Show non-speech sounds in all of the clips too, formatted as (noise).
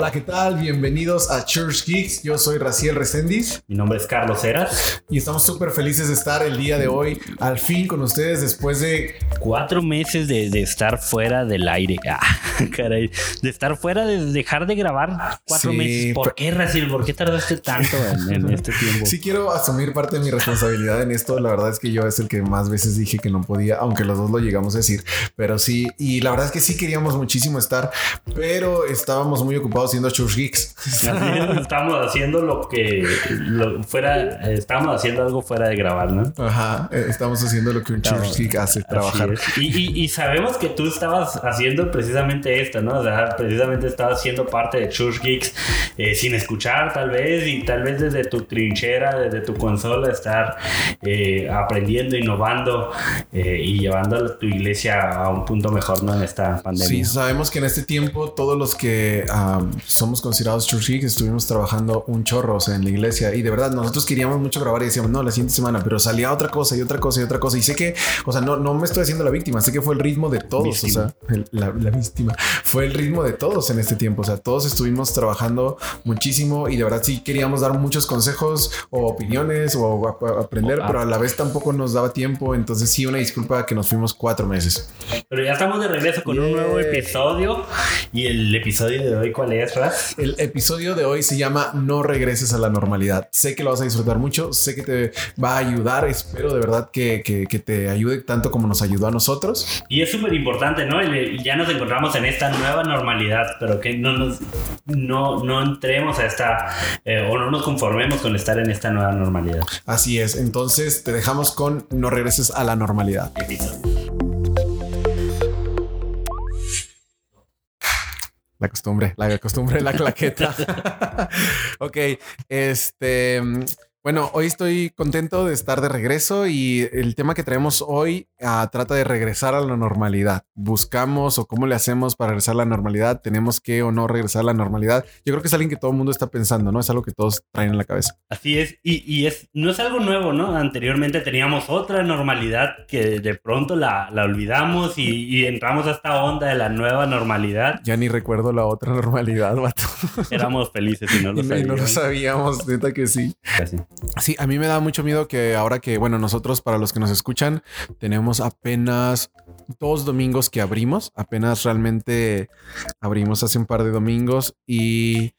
Hola, ¿qué tal? Bienvenidos a Church Geeks. Yo soy Raciel Resendiz. Mi nombre es Carlos Heras. Y estamos súper felices de estar el día de hoy al fin con ustedes después de... Cuatro meses de, de estar fuera del aire. (laughs) Ah, caray. De estar fuera, de dejar de grabar cuatro Sí, meses. ¿Por pero- qué, Raciel? ¿Por qué tardaste tanto en, en (laughs) este tiempo? Sí quiero asumir parte de mi responsabilidad en esto. La verdad es que yo es el que más veces dije que no podía, aunque los dos lo llegamos a decir. Pero sí, y la verdad es que sí queríamos muchísimo estar, pero estábamos muy ocupados siendo Church Geeks. Estamos haciendo lo que lo- fuera, estábamos haciendo algo fuera de grabar, ¿no? Ajá, eh, estamos haciendo lo que un Church Geek hace, trabajar. Y, y- y sabemos que tú estabas haciendo precisamente esto, ¿no? O sea, precisamente estabas siendo parte de Church Geeks eh, sin escuchar, tal vez, y tal vez desde tu trinchera, desde tu consola, estar eh, aprendiendo, innovando eh, y llevando a tu iglesia a un punto mejor, ¿no? En esta pandemia. Sí, sabemos que en este tiempo todos los que um, somos considerados Church Geeks estuvimos trabajando un chorro o sea, en la iglesia y de verdad nosotros queríamos mucho grabar y decíamos no la siguiente semana, pero salía otra cosa y otra cosa y otra cosa y sé que, o sea, no, no me estoy haciendo la víctima, sé que fue el ritmo de todos, Víctima. o sea, el- la, la víctima fue el ritmo de todos en este tiempo, o sea, todos estuvimos trabajando muchísimo y de verdad sí queríamos dar muchos consejos o opiniones o a- a- aprender, Ah. pero a la vez tampoco nos daba tiempo, entonces sí una disculpa que nos fuimos cuatro meses. Pero ya estamos de regreso con un nuevo Yeah. episodio. Y el episodio de hoy, ¿cuál es, El episodio de hoy se llama No regreses a la normalidad. Sé que lo vas a disfrutar mucho, sé que te va a ayudar, espero de verdad que, que- que te ayude tanto como nos ayudó a nosotros. Y es súper importante, ¿no? Ya nos encontramos en esta nueva normalidad, pero que no nos no, no entremos a esta eh, o no nos conformemos con estar en esta nueva normalidad. Así es, entonces te dejamos con No regreses a la normalidad. La costumbre, la costumbre, la claqueta. (laughs) ok, este, bueno, hoy estoy contento de estar de regreso y el tema que traemos hoy ah, trata de regresar a la normalidad. Buscamos o cómo le hacemos para regresar a la normalidad. Tenemos que o no regresar a la normalidad. Yo creo que es alguien que todo el mundo está pensando, ¿no? Es algo que todos traen en la cabeza. Así es, y, y es, no es algo nuevo, ¿no? Anteriormente teníamos otra normalidad que de pronto la, la olvidamos y, y entramos a esta onda de la nueva normalidad. Ya ni recuerdo la otra (laughs) normalidad, vato. Éramos felices y no lo no- (laughs) y no lo sabíamos. sabíamos, neta que sí. Casi. Sí, a mí me da mucho miedo que ahora que, bueno, nosotros para los que nos escuchan, tenemos apenas dos domingos que abrimos, apenas realmente abrimos hace un par de domingos y,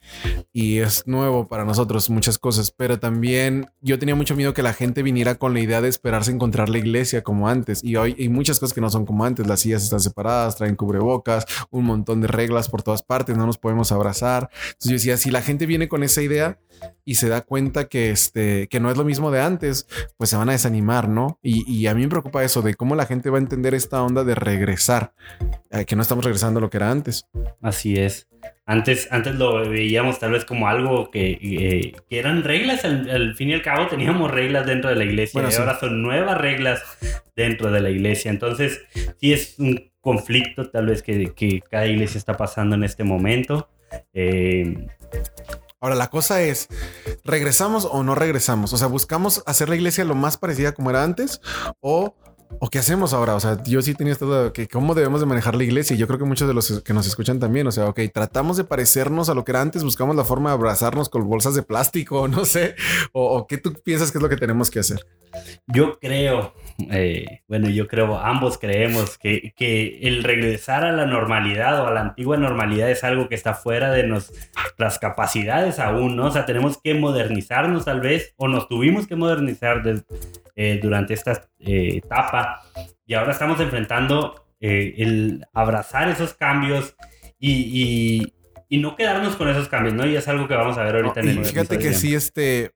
y es nuevo para nosotros muchas cosas, pero también yo tenía mucho miedo que la gente viniera con la idea de esperarse encontrar la iglesia como antes y hoy hay muchas cosas que no son como antes, las sillas están separadas, traen cubrebocas, un montón de reglas por todas partes, no nos podemos abrazar. Entonces yo decía, si la gente viene con esa idea, y se da cuenta que este que no es lo mismo de antes, pues se van a desanimar, ¿no? Y, y a mí me preocupa eso de cómo la gente va a entender esta onda de regresar, eh, que no estamos regresando a lo que era antes. Así es. Antes, antes lo veíamos tal vez como algo que, eh, que eran reglas, al, al fin y al cabo teníamos reglas dentro de la iglesia Bueno, y sí. ahora son nuevas reglas dentro de la iglesia. Entonces, sí es un conflicto tal vez que, que cada iglesia está pasando en este momento. Eh, Ahora la cosa es, ¿regresamos o no regresamos? O sea, buscamos hacer la iglesia lo más parecida como era antes o ¿O qué hacemos ahora? O sea, yo sí tenía esta de que cómo debemos de manejar la iglesia. Y yo creo que muchos de los que nos escuchan también, o sea, ok, tratamos de parecernos a lo que era antes, buscamos la forma de abrazarnos con bolsas de plástico, (laughs) no sé, o, qué tú piensas que es lo que tenemos que hacer. Yo creo, eh, bueno, yo creo, ambos creemos que, que el regresar a la normalidad o a la antigua normalidad es algo que está fuera de nuestras capacidades aún, ¿no? O sea, tenemos que modernizarnos tal vez, o nos tuvimos que modernizar des- eh, durante esta eh, etapa, y ahora estamos enfrentando eh, el abrazar esos cambios y, y- y no quedarnos con esos cambios, ¿no? Y es algo que vamos a ver ahorita en Y el fíjate que sí, este,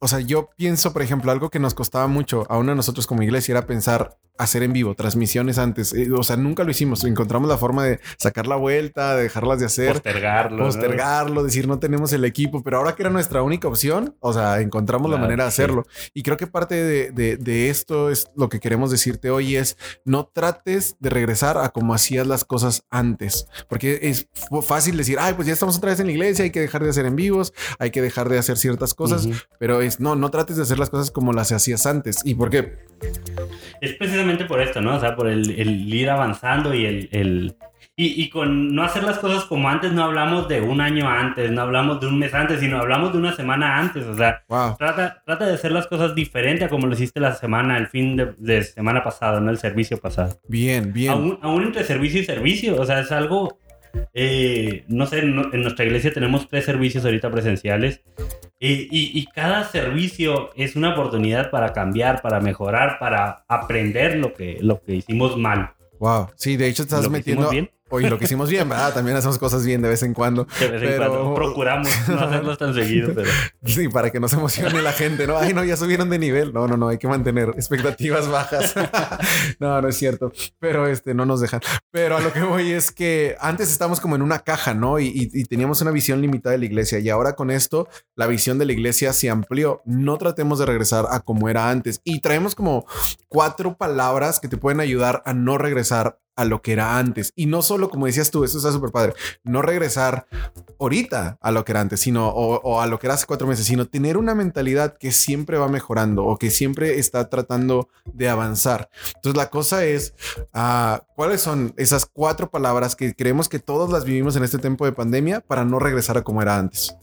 o sea, yo pienso, por ejemplo, algo que nos costaba mucho a uno de nosotros como iglesia era pensar hacer en vivo transmisiones antes. Eh, O sea, nunca lo hicimos. Encontramos la forma de sacar la vuelta, de dejarlas de hacer. postergarlo. ¿no? postergarlo, decir no tenemos el equipo, pero ahora que era nuestra única opción, o sea, encontramos la manera de sí. hacerlo. Y creo que parte de, de- de esto es lo que queremos decirte hoy es no trates de regresar a como hacías las cosas antes, porque es fácil decir, ay, pues ya estamos otra vez en la iglesia, hay que dejar de hacer en vivos, hay que dejar de hacer ciertas cosas, Ujú. pero es no, no trates de hacer las cosas como las hacías antes. ¿Y por qué? Es precisamente por esto, ¿no? O sea, por el, el ir avanzando y el, el- Y, y, con no hacer las cosas como antes, no hablamos de un año antes, no hablamos de un mes antes, sino hablamos de una semana antes. O sea, trata, trata de hacer las cosas diferente a como lo hiciste la semana, el fin de, de semana pasado, ¿no? El servicio pasado. Bien, bien. Aún, aún entre servicio y servicio. O sea, es algo eh, no sé, en, nuestra iglesia tenemos tres servicios ahorita presenciales y, y, cada servicio es una oportunidad para cambiar, para mejorar, para aprender lo que, lo que hicimos mal. Wow, sí, de hecho estás metiendo... Bien? Oye, lo que hicimos bien, ¿verdad? También hacemos cosas bien de vez en cuando. De vez en cuando. Procuramos no (laughs) hacerlos tan seguido, pero... Sí, para que no se emocione la gente, ¿no? Ay, no, ya subieron de nivel. No, no, no, hay que mantener expectativas bajas. (laughs) no, no es cierto. Pero este, no nos dejan. Pero a lo que voy es que antes estábamos como en una caja, ¿no? Y, y, y teníamos una visión limitada de la iglesia. Y ahora con esto, la visión de la iglesia se amplió. No tratemos de regresar a como era antes. Y traemos como cuatro palabras que te pueden ayudar a no regresar a lo que era antes. Y no solo, como decías tú, eso está súper padre, no regresar ahorita a lo que era antes, sino o, a lo que era hace cuatro meses, sino tener una mentalidad que siempre va mejorando o que siempre está tratando de avanzar. Entonces la cosa es, uh, ¿cuáles son esas cuatro palabras que creemos que todos las vivimos en este tiempo de pandemia para no regresar a como era antes?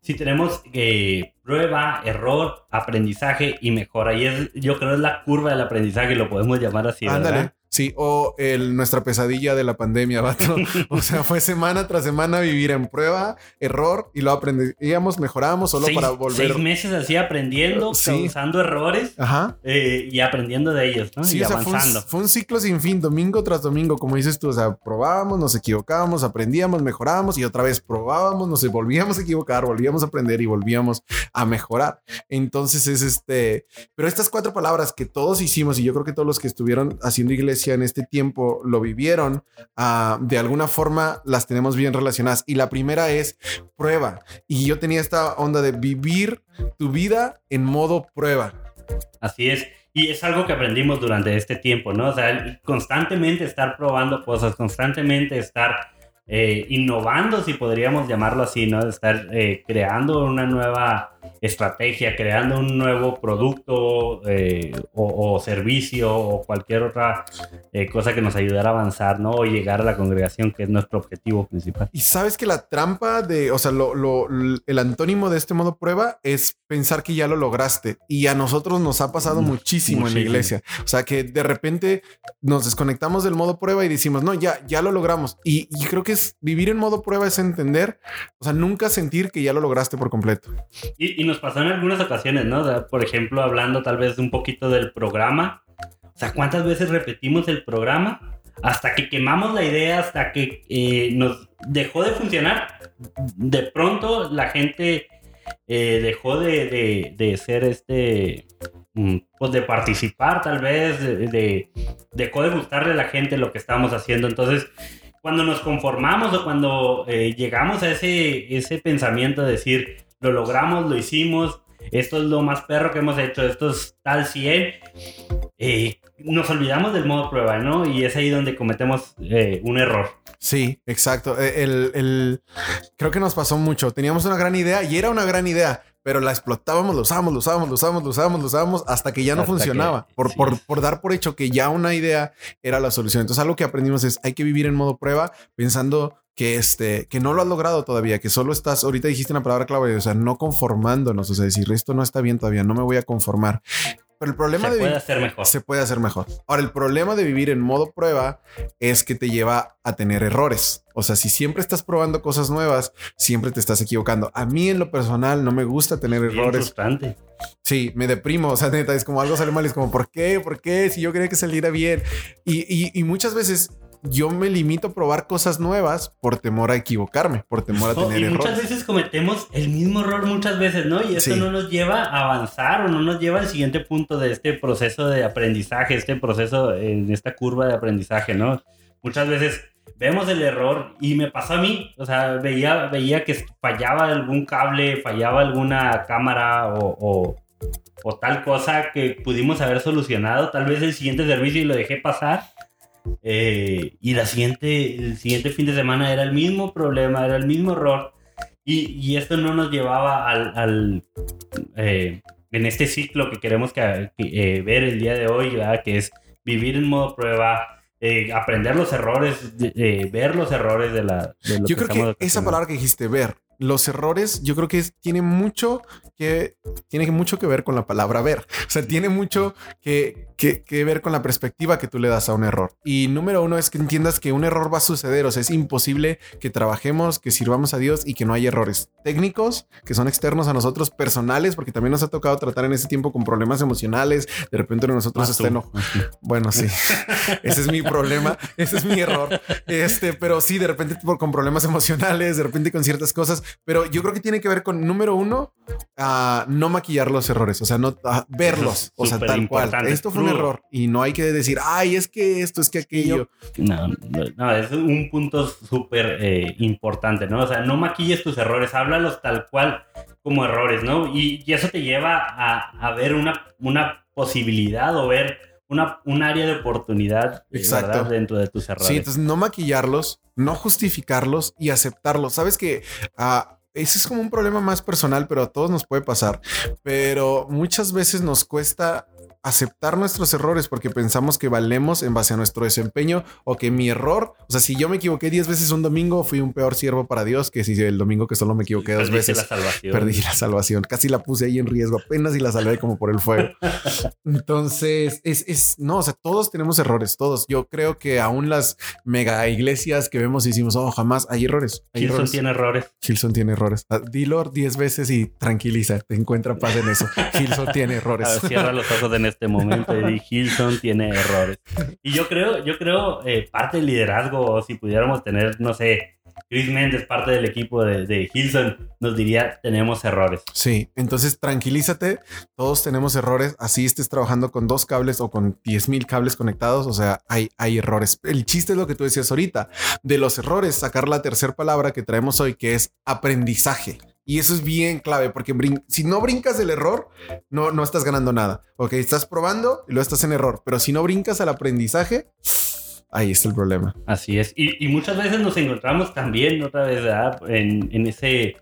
Si tenemos eh, prueba, error, aprendizaje y mejora. Y es, yo creo es la curva del aprendizaje, lo podemos llamar así. Ándale. Sí, o el, nuestra pesadilla de la pandemia, vato. (laughs) O sea, fue semana tras semana vivir en prueba, error y lo aprendíamos, mejorábamos solo para volver. Seis meses así aprendiendo, causando errores Ajá. Eh, y aprendiendo de ellos, ¿no? Sí, y avanzando. Fue un, ciclo sin fin, domingo tras domingo, como dices tú. O sea, probábamos, nos equivocábamos, aprendíamos, mejorábamos y otra vez probábamos, nos volvíamos a equivocar, volvíamos a aprender y volvíamos a mejorar. Entonces es este, pero estas cuatro palabras que todos hicimos y yo creo que todos los que estuvieron haciendo iglesia en este tiempo lo vivieron, ah, de alguna forma las tenemos bien relacionadas. Y la primera es prueba. Y yo tenía esta onda de vivir tu vida en modo prueba. Así es. Y es algo que aprendimos durante este tiempo, ¿no? O sea, constantemente estar probando cosas, constantemente estar eh, innovando, si podríamos llamarlo así, ¿no? Estar eh, creando una nueva estrategia, creando un nuevo producto eh, o, servicio o cualquier otra cosa que nos ayudara a avanzar, ¿no? O llegar a la congregación, que es nuestro objetivo principal. Y sabes que la trampa de, o sea, lo, el antónimo de este modo prueba es pensar que ya lo lograste. Y a nosotros nos ha pasado muchísimo, en la iglesia. O sea, que de repente nos desconectamos del modo prueba y decimos, no, ya, ya lo logramos. Y, y creo que vivir en modo prueba es entender, o sea, nunca sentir que ya lo lograste por completo. Y, nos pasó en algunas ocasiones, ¿no? por ejemplo, hablando tal vez un poquito del programa. O sea, ¿cuántas veces repetimos el programa? Hasta que quemamos la idea, hasta que eh, nos dejó de funcionar. De pronto la gente eh, dejó de, de, ser este mm, pues de participar tal vez, de, dejó de gustarle a la gente lo que estábamos haciendo. Entonces, cuando nos conformamos o cuando eh, llegamos a ese, ese pensamiento de decir, lo logramos, lo hicimos, esto es lo más perro que hemos hecho, esto es tal 100, eh, nos olvidamos del modo prueba, ¿no? Y es ahí donde cometemos eh, un error. Sí, exacto. El, el, creo que nos pasó mucho. Teníamos una gran idea y era una gran idea, pero la explotábamos, lo usábamos, lo usábamos, lo usábamos, lo usábamos, lo usábamos hasta que ya no funcionaba, por, por, por, dar por hecho que ya una idea era la solución. Entonces algo que aprendimos es hay que vivir en modo prueba pensando que este que no lo has logrado todavía, que solo estás, ahorita dijiste una palabra clave, o sea, no conformándonos, o sea, decir esto no está bien todavía, no me voy a conformar. Pero el problema se de puede hacer mejor. Se puede hacer mejor. Ahora, el problema de vivir en modo prueba es que te lleva a tener errores. O sea, si siempre estás probando cosas nuevas, siempre te estás equivocando. A mí en lo personal no me gusta tener errores. Sí, me deprimo. O sea, neta, es como algo sale mal. Es como, ¿por qué? ¿Por qué? Si yo quería que saliera bien. Y, y, y muchas veces yo me limito a probar cosas nuevas por temor a equivocarme, por temor a tener y Muchas veces cometemos el mismo error muchas veces, ¿no? Y eso no nos lleva a avanzar o no nos lleva al siguiente punto de este proceso de aprendizaje, este proceso en esta curva de aprendizaje, ¿no? Muchas veces vemos el error y me pasó a mí, o sea, veía, veía que fallaba algún cable, fallaba alguna cámara o, o tal cosa que pudimos haber solucionado, tal vez el siguiente servicio y lo dejé pasar eh, y la siguiente, el siguiente fin de semana era el mismo problema, era el mismo error. Y, y esto no nos llevaba al, al eh, en este ciclo que queremos que, eh, ver el día de hoy, que es vivir en modo prueba, eh, aprender los errores, eh, ver los errores de la... De Yo creo que esa palabra que dijiste, ver, los errores, yo creo que tiene mucho que tiene mucho que ver con la palabra ver. O sea, tiene mucho que, que, ver con la perspectiva que tú le das a un error. Y número uno es que entiendas que un error va a suceder. O sea, es imposible que trabajemos, que sirvamos a Dios y que no haya errores técnicos que son externos a nosotros, personales, porque también nos ha tocado tratar en ese tiempo con problemas emocionales. De repente nosotros está Bueno, sí, (laughs) ese es mi problema. Ese es mi error. Este, pero sí, de repente con problemas emocionales, de repente con ciertas cosas. Pero yo creo que tiene que ver con número uno, no maquillar los errores, o sea, no verlos, o sea, tal cual. Esto fue un error y no hay que decir, ay, es que esto, es que aquello. No, no, es un punto súper eh, importante, ¿no? O sea, no maquilles tus errores, háblalos tal cual como errores, ¿no? Y, eso te lleva a, ver una, una posibilidad o ver una, un área de oportunidad eh, Exacto. dentro de tus errores. Sí, entonces no maquillarlos, no justificarlos y aceptarlos. Sabes que uh, ese es como un problema más personal, pero a todos nos puede pasar. Pero muchas veces nos cuesta aceptar nuestros errores porque pensamos que valemos en base a nuestro desempeño o que mi error, o sea, si yo me equivoqué 10 veces un domingo, fui un peor siervo para Dios que si el domingo que solo me equivoqué dos veces. La salvación. Perdí la salvación. Casi la puse ahí en riesgo, apenas y la salvé como por el fuego. Entonces, es, es, no, o sea, todos tenemos errores, todos. Yo creo que aún las mega iglesias que vemos y decimos, oh, jamás hay errores. Hay tiene errores. Gilson tiene errores. Ah, dilo 10 veces y tranquiliza, te encuentra paz en eso. (laughs) Gilson tiene errores. cierra los ojos en este momento. Eddie Hilton tiene errores. Y yo creo, yo creo, eh, parte del liderazgo, si pudiéramos tener, no sé, Chris Mendes, parte del equipo de, de, Hilson, nos diría, tenemos errores. Sí, entonces tranquilízate, todos tenemos errores, así estés trabajando con dos cables o con 10 mil cables conectados, o sea, hay, hay errores. El chiste es lo que tú decías ahorita, de los errores, sacar la tercera palabra que traemos hoy, que es aprendizaje. Y eso es bien clave, porque si no brincas el error, no, no estás ganando nada. Ok, estás probando y lo estás en error, pero si no brincas al aprendizaje, ahí está el problema. Así es. Y, muchas veces nos encontramos también otra vez en, en, ese,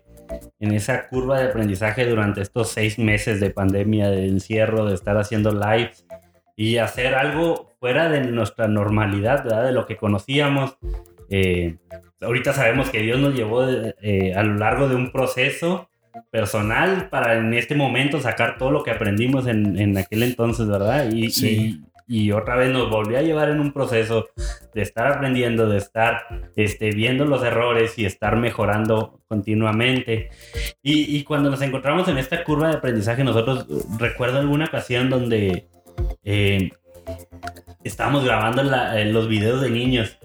en esa curva de aprendizaje durante estos seis meses de pandemia, de encierro, de estar haciendo lives y hacer algo fuera de nuestra normalidad, de lo que conocíamos. Eh, ahorita sabemos que Dios nos llevó eh, a lo largo de un proceso personal para en este momento sacar todo lo que aprendimos en, en aquel entonces, ¿verdad? Y, y, y, otra vez nos volvió a llevar en un proceso de estar aprendiendo, de estar este, viendo los errores y estar mejorando continuamente. Y, y cuando nos encontramos en esta curva de aprendizaje, nosotros recuerdo alguna ocasión donde eh, estábamos grabando los videos de niños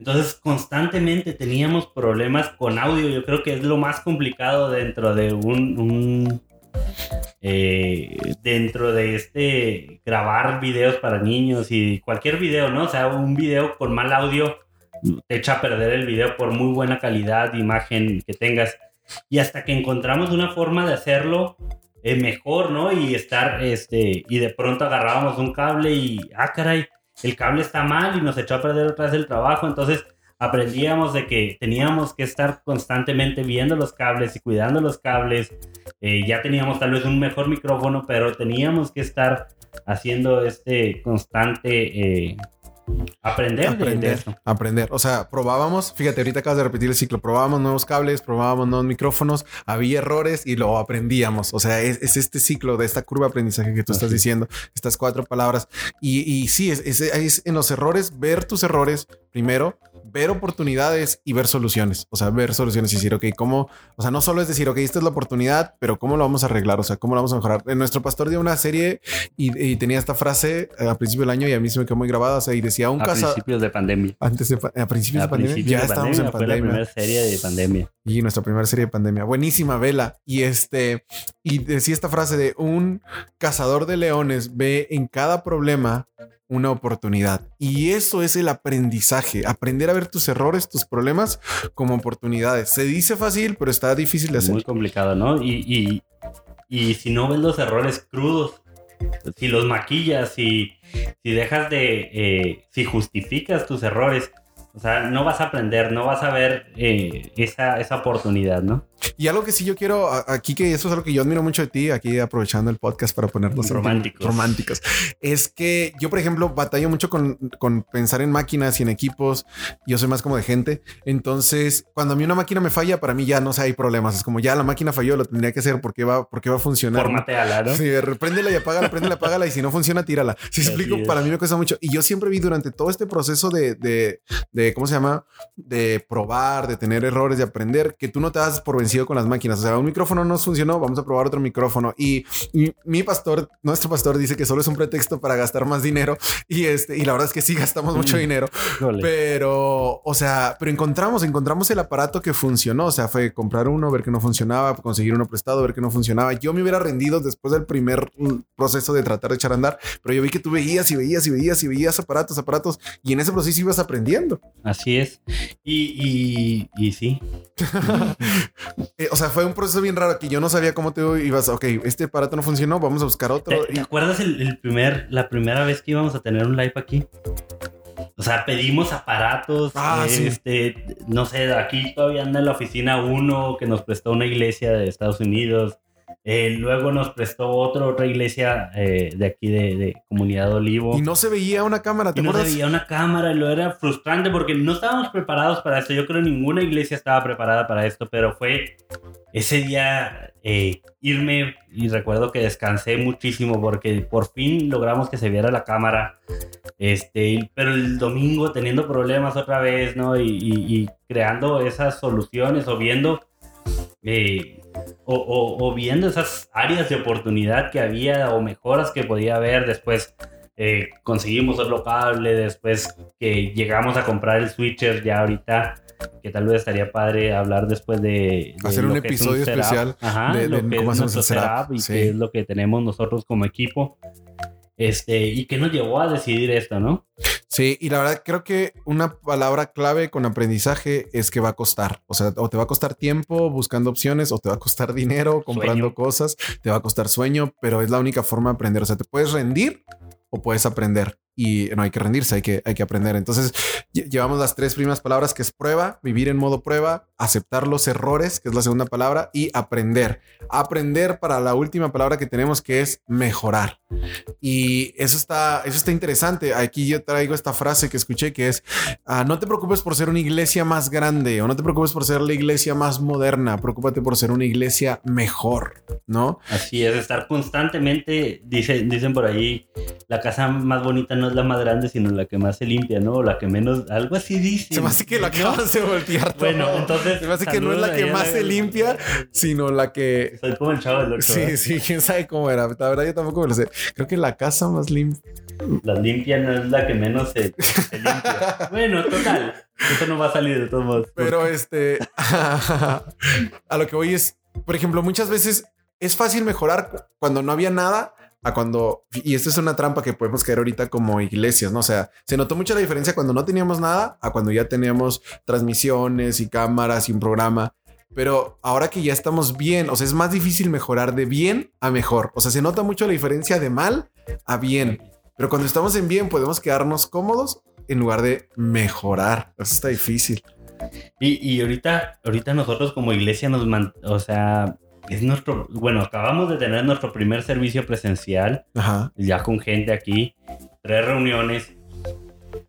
entonces constantemente teníamos problemas con audio. Yo creo que es lo más complicado dentro de un, eh, dentro de este grabar videos para niños y cualquier video, ¿no? Sea, un video con mal audio te echa a perder el video por muy buena calidad de imagen que tengas. Y hasta que encontramos una forma de hacerlo eh, mejor, ¿no? Y estar, este, y de pronto agarrábamos un cable y, ah, caray, el cable está mal y nos echó a perder otra vez el trabajo. Entonces aprendíamos de que teníamos que estar constantemente viendo los cables y cuidando los cables. Eh, ya teníamos tal vez un mejor micrófono, pero teníamos que estar haciendo este constante eh, Aprender, aprender, aprender. O sea, probábamos, fíjate, ahorita acabas de repetir el ciclo, probábamos nuevos cables, probábamos nuevos micrófonos, había errores y lo aprendíamos. O sea, es, este ciclo de esta curva de aprendizaje que tú estás diciendo, estas cuatro palabras. Y, y sí, es, es en los errores, ver tus errores primero, ver oportunidades y ver soluciones. O sea, ver soluciones y decir, ok, ¿cómo? O sea, no solo es decir, ok, esta es la oportunidad, pero ¿cómo lo vamos a arreglar? O sea, ¿cómo lo vamos a mejorar? En nuestro pastor dio una serie y, tenía esta frase a principio del año y a mí se me quedó muy grabada. O sea, y decía un caso. A principios de pandemia. Antes de, a principios de pandemia. ya estamos en pandemia. Fue la primera serie de pandemia. Y nuestra primera serie de pandemia. Buenísima, Vela. Y este, y decía esta frase de un cazador de leones ve en cada problema una oportunidad. Y eso es el aprendizaje, aprender a ver tus errores, tus problemas como oportunidades. Se dice fácil, pero está difícil de hacer. Muy complicado, ¿no? Y, y, si no ves los errores crudos, si los maquillas, si, si dejas de, eh, si justificas tus errores, o sea, no vas a aprender, no vas a ver eh, esa, esa oportunidad, ¿no? Y algo que sí yo quiero aquí, que eso es algo que yo admiro mucho de ti, aquí aprovechando el podcast para ponernos románticos. románticos, es que yo, por ejemplo, batallo mucho con, con, pensar en máquinas y en equipos. Yo soy más como de gente. Entonces, cuando a mí una máquina me falla, para mí ya no sé, hay problemas. Es como ya la máquina falló, lo tendría que hacer porque va, porque va a funcionar. Formateala, ¿no? Sí, préndela y apágala, préndela, apágala y si no funciona, tírala. Si explico, para mí me cuesta mucho. Y yo siempre vi durante todo este proceso de, de, de, ¿cómo se llama? De probar, de tener errores, de aprender, que tú no te das por vencido con las máquinas. O sea, un micrófono no funcionó, vamos a probar otro micrófono. Y, mi pastor, nuestro pastor dice que solo es un pretexto para gastar más dinero. Y este, y la verdad es que sí gastamos mucho mm. dinero. Pero, o sea, pero encontramos, encontramos el aparato que funcionó. O sea, fue comprar uno, ver que no funcionaba, conseguir uno prestado, ver que no funcionaba. Yo me hubiera rendido después del primer mm, proceso de tratar de echar a andar, pero yo vi que tú veías y veías y veías y veías aparatos, aparatos, y en ese proceso ibas aprendiendo. Así es. Y, y, sí. (laughs) Eh, o sea, fue un proceso bien raro que yo no sabía cómo te ibas. Ok, este aparato no funcionó, vamos a buscar otro. ¿Te, acuerdas el, primer, la primera vez que íbamos a tener un live aquí? O sea, pedimos aparatos. Ah, este, no sé, aquí todavía anda en la oficina uno que nos prestó una iglesia de Estados Unidos. Eh, luego nos prestó otro, otra iglesia eh, de aquí de, Comunidad Olivo. Y no se veía una cámara, ¿te y no se veía una cámara y lo era frustrante porque no estábamos preparados para esto. Yo creo que ninguna iglesia estaba preparada para esto, pero fue ese día eh, irme y recuerdo que descansé muchísimo porque por fin logramos que se viera la cámara. Este, pero el domingo teniendo problemas otra vez, ¿no? Y, y creando esas soluciones o viendo eh, o, viendo esas áreas de oportunidad que había o mejoras que podía haber después. Eh, conseguimos otro cable, después que llegamos a comprar el switcher ya ahorita, que tal vez estaría padre hablar después de... Hacer un episodio especial de, lo que cómo es setup y qué es lo que tenemos nosotros como equipo. Este, y qué nos llevó a decidir esto, ¿no? Sí, y la verdad creo que una palabra clave con aprendizaje es que va a costar. O sea, o te va a costar tiempo buscando opciones, o te va a costar dinero comprando cosas, te va a costar sueño, pero es la única forma de aprender. O sea, te puedes rendir o puedes aprender y no hay que rendirse, hay que, hay que aprender. Entonces, llevamos las tres primeras palabras que es prueba, vivir en modo prueba, aceptar los errores, que es la segunda palabra, y aprender. Aprender para la última palabra que tenemos, que es mejorar. Y eso está, eso está interesante. Aquí yo traigo esta frase que escuché que es, ah, no te preocupes por ser una iglesia más grande o no te preocupes por ser la iglesia más moderna, preocúpate por ser una iglesia mejor, ¿no? Así es, estar constantemente, dicen, dicen por ahí, la casa más bonita no la más grande, sino la que más se limpia, ¿no? O la que menos, algo así dice. Se me hace que la que más se voltear. Bueno, entonces. Se me hace que no es la que más se limpia, sino la que. Soy como el chavo del doctor. Sí, sí, quién sabe cómo era. La verdad, yo tampoco me lo sé. Creo que la casa más limpia. La limpia no es la que menos se, limpia. (laughs) bueno, total. Eso no va a salir de todos modos. Pero este. (laughs) a lo que voy es, por ejemplo, muchas veces es fácil mejorar cuando no había nada a cuando, y esto es una trampa que podemos caer ahorita como iglesias, ¿no? O sea, se notó mucho la diferencia cuando no teníamos nada a cuando ya teníamos transmisiones y cámaras y un programa. Pero ahora que ya estamos bien, o sea, es más difícil mejorar de bien a mejor. O sea, se nota mucho la diferencia de mal a bien. Pero cuando estamos en bien podemos quedarnos cómodos en lugar de mejorar. Eso está difícil. Y, y ahorita, ahorita nosotros como iglesia nos, o sea, es nuestro, bueno, acabamos de tener nuestro primer servicio presencial, ya con gente aquí, tres reuniones.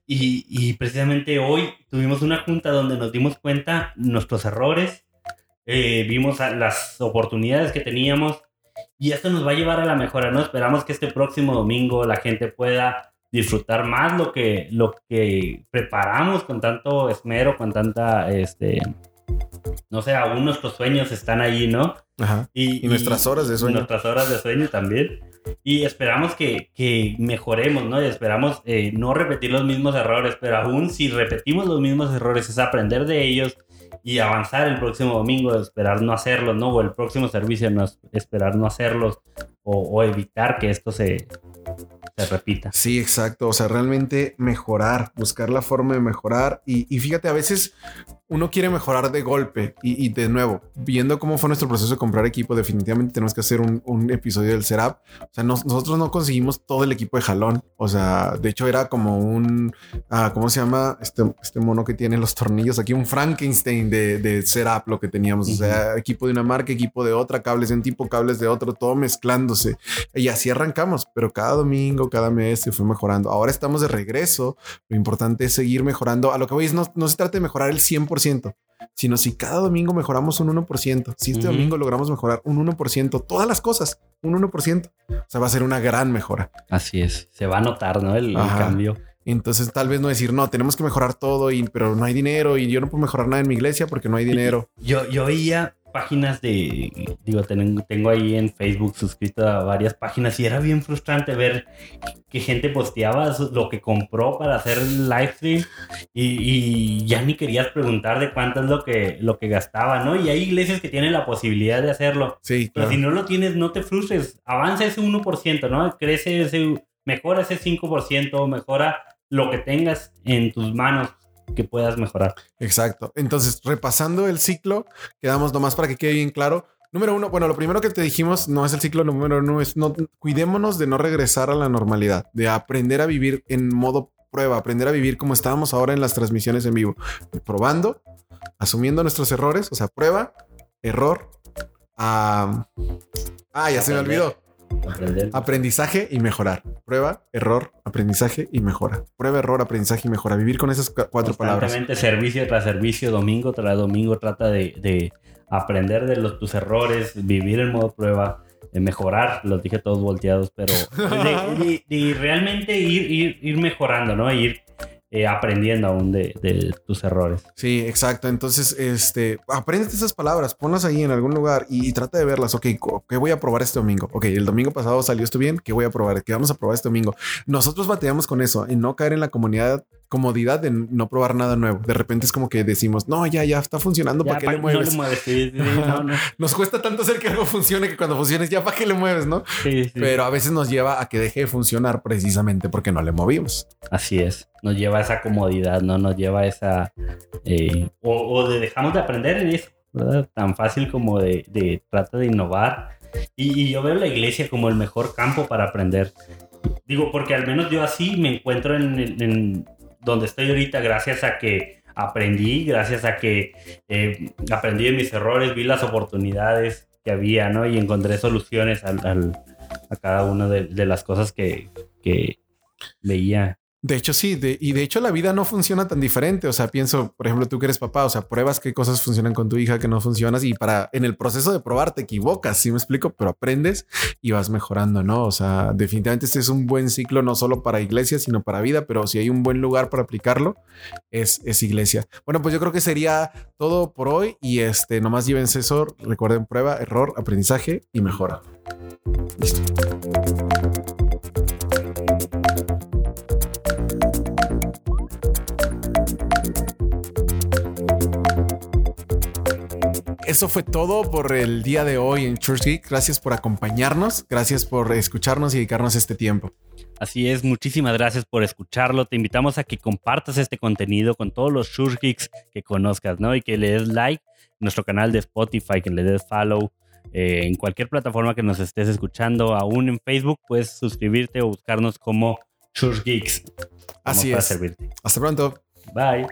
Y, precisamente hoy tuvimos una junta donde nos dimos cuenta nuestros errores, eh, vimos las oportunidades que teníamos y esto nos va a llevar a la mejora, ¿no? Esperamos que este próximo domingo la gente pueda disfrutar más lo que, lo que preparamos con tanto esmero, con tanta, este, no sé, aún nuestros sueños están allí, ¿no? Ajá. Y, nuestras horas de sueño. Nuestras horas de sueño también. Y esperamos que, que mejoremos, ¿no? Y esperamos eh, no repetir los mismos errores, pero aún si repetimos los mismos errores es aprender de ellos y avanzar el próximo domingo, esperar no hacerlos, ¿no? O el próximo servicio, no, esperar no hacerlos o, evitar que esto se, se repita. Sí, exacto. O sea, realmente mejorar, buscar la forma de mejorar. Y, fíjate, a veces uno quiere mejorar de golpe y, de nuevo, viendo cómo fue nuestro proceso de comprar equipo, definitivamente tenemos que hacer un, episodio del setup. O sea, nosotros no conseguimos todo el equipo de jalón. O sea, de hecho era como un, ah, ¿cómo se llama? Este, este mono que tiene los tornillos aquí, un Frankenstein de, de setup lo que teníamos. O sea, equipo de una marca, equipo de otra, cables de un tipo, cables de otro, todo mezclándose. Y así arrancamos, pero cada domingo, cada mes se fue mejorando. Ahora estamos de regreso. Lo importante es seguir mejorando. A lo que veis, no, no se trata de mejorar el 100%, sino si cada domingo mejoramos un 1%, si este domingo logramos mejorar un 1%, todas las cosas, un 1%, o sea, va a ser una gran mejora. Así es, se va a notar, ¿no? El, el cambio. Entonces, tal vez no decir, no, tenemos que mejorar todo, y, pero no hay dinero y yo no puedo mejorar nada en mi iglesia porque no hay dinero. Yo, yo oía páginas de, digo, tengo, tengo ahí en Facebook suscrito a varias páginas y era bien frustrante ver que gente posteaba lo que compró para hacer el live stream y, ya ni querías preguntar de cuánto es lo que, lo que gastaba, ¿no? Y hay iglesias que tienen la posibilidad de hacerlo. Sí, Pero si no lo tienes, no te frustres, avanza ese 1%, ¿no? Crece ese, mejora ese 5%, mejora lo que tengas en tus manos que puedas mejorar. Exacto. Entonces, repasando el ciclo, quedamos nomás para que quede bien claro. Número uno, bueno, lo primero que te dijimos no es el ciclo número uno, es no cuidémonos de no regresar a la normalidad, de aprender a vivir en modo prueba, aprender a vivir como estábamos ahora en las transmisiones en vivo, probando, asumiendo nuestros errores, o sea, prueba, error, ah, ah ya se me olvidó. Aprendizaje y mejorar. Prueba, error, aprendizaje y mejora. Prueba, error, aprendizaje y mejora. Vivir con esas cuatro palabras. servicio tras servicio, domingo tras domingo, trata de, aprender de los, tus errores, vivir en modo prueba, de mejorar. Los dije todos volteados, pero (laughs) de, realmente ir, ir, ir mejorando, ¿no? Ir eh, aprendiendo aún de, tus errores. Sí, exacto. Entonces, este, aprende esas palabras, ponlas ahí en algún lugar y, trata de verlas. Ok, ¿qué voy a probar este domingo? Ok, el domingo pasado salió esto bien. ¿Qué voy a probar? ¿Qué vamos a probar este domingo? Nosotros bateamos con eso, en no caer en la comunidad comodidad de no probar nada nuevo. De repente es como que decimos, no, ya, ya está funcionando. ¿Para qué le mueves? (laughs) Nos cuesta tanto hacer que algo funcione que cuando funcione ya para qué le mueves, no? Pero a veces nos lleva a que deje de funcionar precisamente porque no le movimos. Así es. Nos lleva a esa comodidad, no nos lleva a esa. Eh, o, de dejamos de aprender en eso, ¿verdad? Tan fácil como de, de trata de innovar. Y, yo veo la iglesia como el mejor campo para aprender. Digo, porque al menos yo así me encuentro en, donde estoy ahorita gracias a que aprendí, gracias a que eh, aprendí de mis errores, vi las oportunidades que había, ¿no? Y encontré soluciones al, a cada una de, las cosas que, que veía. De hecho, sí, y de hecho la vida no funciona tan diferente. O sea, pienso, por ejemplo, tú que eres papá, o sea, pruebas qué cosas funcionan con tu hija, que no funcionas y para en el proceso de probar te equivocas, sí me explico, pero aprendes y vas mejorando, ¿no? O sea, definitivamente este es un buen ciclo, no solo para iglesia, sino para vida, pero si hay un buen lugar para aplicarlo, es, es iglesia. Bueno, pues yo creo que sería todo por hoy y este, nomás lleven eso, recuerden prueba, error, aprendizaje y mejora. Listo. Eso fue todo por el día de hoy en Church Geek. Gracias por acompañarnos, gracias por escucharnos y dedicarnos este tiempo. Así es, muchísimas gracias por escucharlo. Te invitamos a que compartas este contenido con todos los Church Geeks que conozcas, ¿no? Y que le des like en nuestro canal de Spotify, que le des follow eh, en cualquier plataforma que nos estés escuchando, aún en Facebook, puedes suscribirte o buscarnos como Church Geeks. Así es. Hasta pronto. Bye.